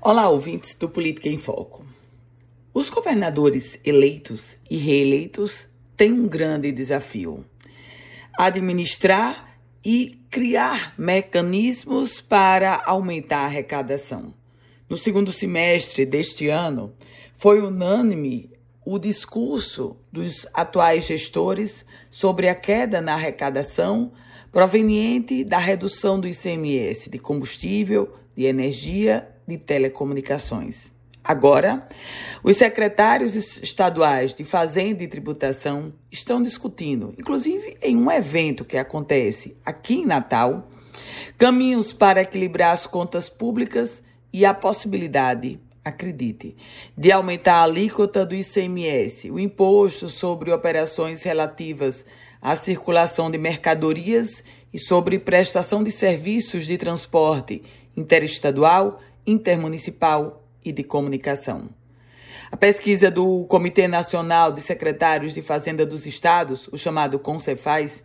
Olá, ouvintes do Política em Foco. Os governadores eleitos e reeleitos têm um grande desafio: administrar e criar mecanismos para aumentar a arrecadação. No segundo semestre deste ano, foi unânime o discurso dos atuais gestores sobre a queda na arrecadação proveniente da redução do ICMS de combustível, de energia de telecomunicações. Agora, os secretários estaduais de Fazenda e Tributação estão discutindo, inclusive em um evento que acontece aqui em Natal, caminhos para equilibrar as contas públicas e a possibilidade, acredite, de aumentar a alíquota do ICMS, o imposto sobre operações relativas à circulação de mercadorias e sobre prestação de serviços de transporte interestadual, intermunicipal e de comunicação. A pesquisa do Comitê Nacional de Secretários de Fazenda dos Estados, o chamado CONCEFAZ,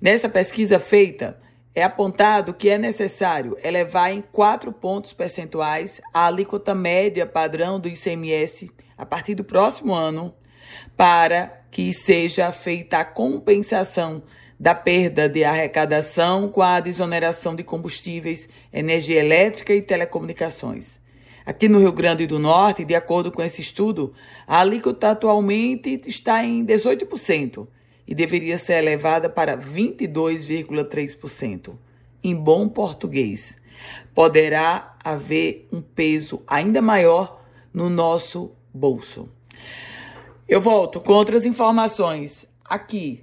nessa pesquisa feita, é apontado que é necessário elevar em 4 pontos percentuais a alíquota média padrão do ICMS a partir do próximo ano, para que seja feita a compensação da perda de arrecadação com a desoneração de combustíveis, energia elétrica e telecomunicações. Aqui no Rio Grande do Norte, de acordo com esse estudo, a alíquota atualmente está em 18% e deveria ser elevada para 22,3%. Em bom português, poderá haver um peso ainda maior no nosso bolso. Eu volto com outras informações aqui